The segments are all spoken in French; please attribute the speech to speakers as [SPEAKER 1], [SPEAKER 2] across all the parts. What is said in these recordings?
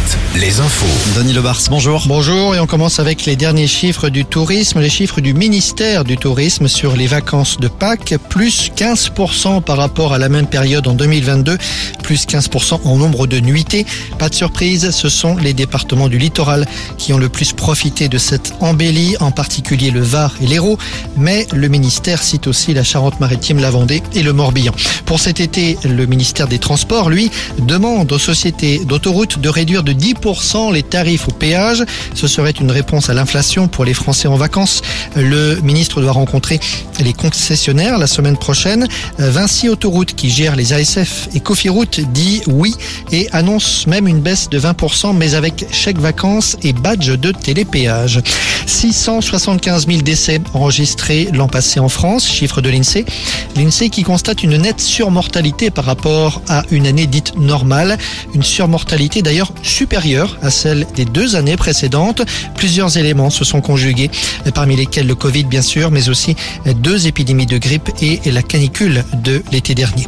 [SPEAKER 1] Night. Les infos.
[SPEAKER 2] Denis Lebars, bonjour.
[SPEAKER 3] Bonjour et on commence avec les derniers chiffres du tourisme, les chiffres du ministère du tourisme sur les vacances de Pâques, plus 15% par rapport à la même période en 2022, plus 15% en nombre de nuitées. Pas de surprise, ce sont les départements du littoral qui ont le plus profité de cette embellie, en particulier le Var et l'Hérault, mais le ministère cite aussi la Charente-Maritime, la Vendée et le Morbihan. Pour cet été, le ministère des Transports, lui, demande aux sociétés d'autoroutes de réduire de 10% les tarifs au péage. Ce serait une réponse à l'inflation pour les Français en vacances. Le ministre doit rencontrer les concessionnaires la semaine prochaine. Vinci Autoroute, qui gère les ASF et Cofiroute, dit oui et annonce même une baisse de 20%, mais avec chèque vacances et badge de télépéage. 675 000 décès enregistrés l'an passé en France, chiffre de l'INSEE. L'INSEE qui constate une nette surmortalité par rapport à une année dite normale. Une surmortalité d'ailleurs supérieure à celle des deux années précédentes. Plusieurs éléments se sont conjugués, parmi lesquels le Covid bien sûr, mais aussi deux épidémies de grippe et la canicule de l'été dernier.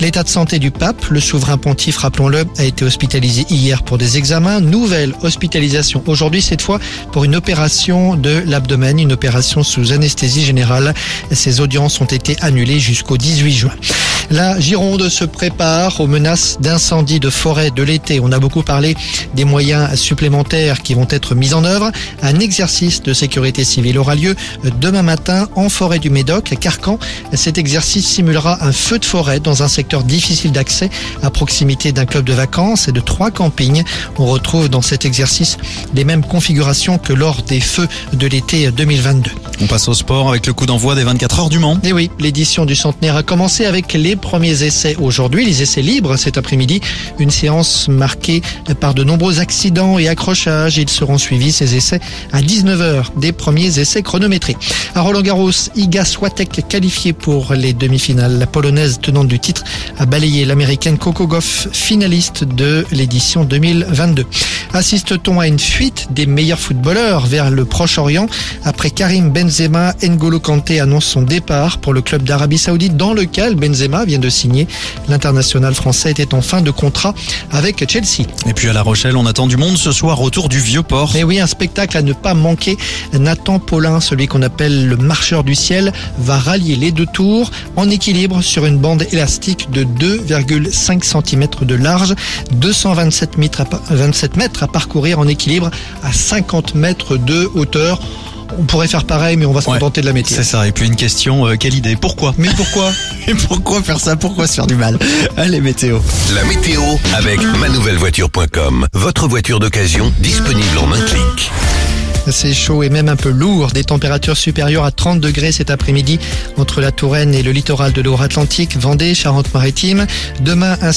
[SPEAKER 3] L'état de santé du pape, le souverain pontife, rappelons-le, a été hospitalisé hier pour des examens. Nouvelle hospitalisation aujourd'hui, cette fois pour une opération de l'abdomen, une opération sous anesthésie générale. Ces audiences ont été annulées jusqu'au 18 juin. La Gironde se prépare aux menaces d'incendie de forêt de l'été. On a beaucoup parlé des moyens supplémentaires qui vont être mis en œuvre. Un exercice de sécurité civile aura lieu demain matin en forêt du Médoc, à Carcan. Cet exercice simulera un feu de forêt dans un secteur difficile d'accès à proximité d'un club de vacances et de trois campings. On retrouve dans cet exercice les mêmes configurations que lors des feux de l'été 2022.
[SPEAKER 2] On passe au sport avec le coup d'envoi des 24 heures du Mans.
[SPEAKER 3] Et oui, l'édition du centenaire a commencé avec les premiers essais aujourd'hui, les essais libres cet après-midi. Une séance marquée par de nombreux accidents et accrochages. Ils seront suivis, ces essais, à 19h, des premiers essais chronométrés. À Roland Garros, Iga Swatek qualifiée pour les demi-finales. La polonaise tenante du titre a balayé l'américaine Coco Goff, finaliste de l'édition 2022. Assiste-t-on à une fuite des meilleurs footballeurs vers le Proche-Orient? Après Karim Benzema, N'Golo Kanté annonce son départ pour le club d'Arabie Saoudite dans lequel Benzema vient de signer. L'international français était en fin de contrat avec Chelsea.
[SPEAKER 2] Et puis à La Rochelle, on attend du monde ce soir autour du Vieux-Port.
[SPEAKER 3] Et oui, un spectacle à ne pas manquer. Nathan Paulin, celui qu'on appelle le marcheur du ciel, va rallier les deux tours en équilibre sur une bande élastique de 2,5 cm de large, 227 mètres à, 27 mètres à parcourir en équilibre à 50 mètres de hauteur. On pourrait faire pareil, mais on va se
[SPEAKER 2] Ouais,
[SPEAKER 3] contenter de la métier.
[SPEAKER 2] C'est ça. Et puis une question, euh, quelle idée Pourquoi
[SPEAKER 3] Mais pourquoi
[SPEAKER 2] Et pourquoi faire ça Pourquoi se faire du mal Allez, météo.
[SPEAKER 1] La météo avec manouvellevoiture.com. Votre voiture d'occasion disponible en un clic.
[SPEAKER 3] C'est chaud et même un peu lourd. Des températures supérieures à 30 degrés cet après-midi entre la Touraine et le littoral de l'Or-Atlantique, Vendée, Charente-Maritime. Demain, ainsi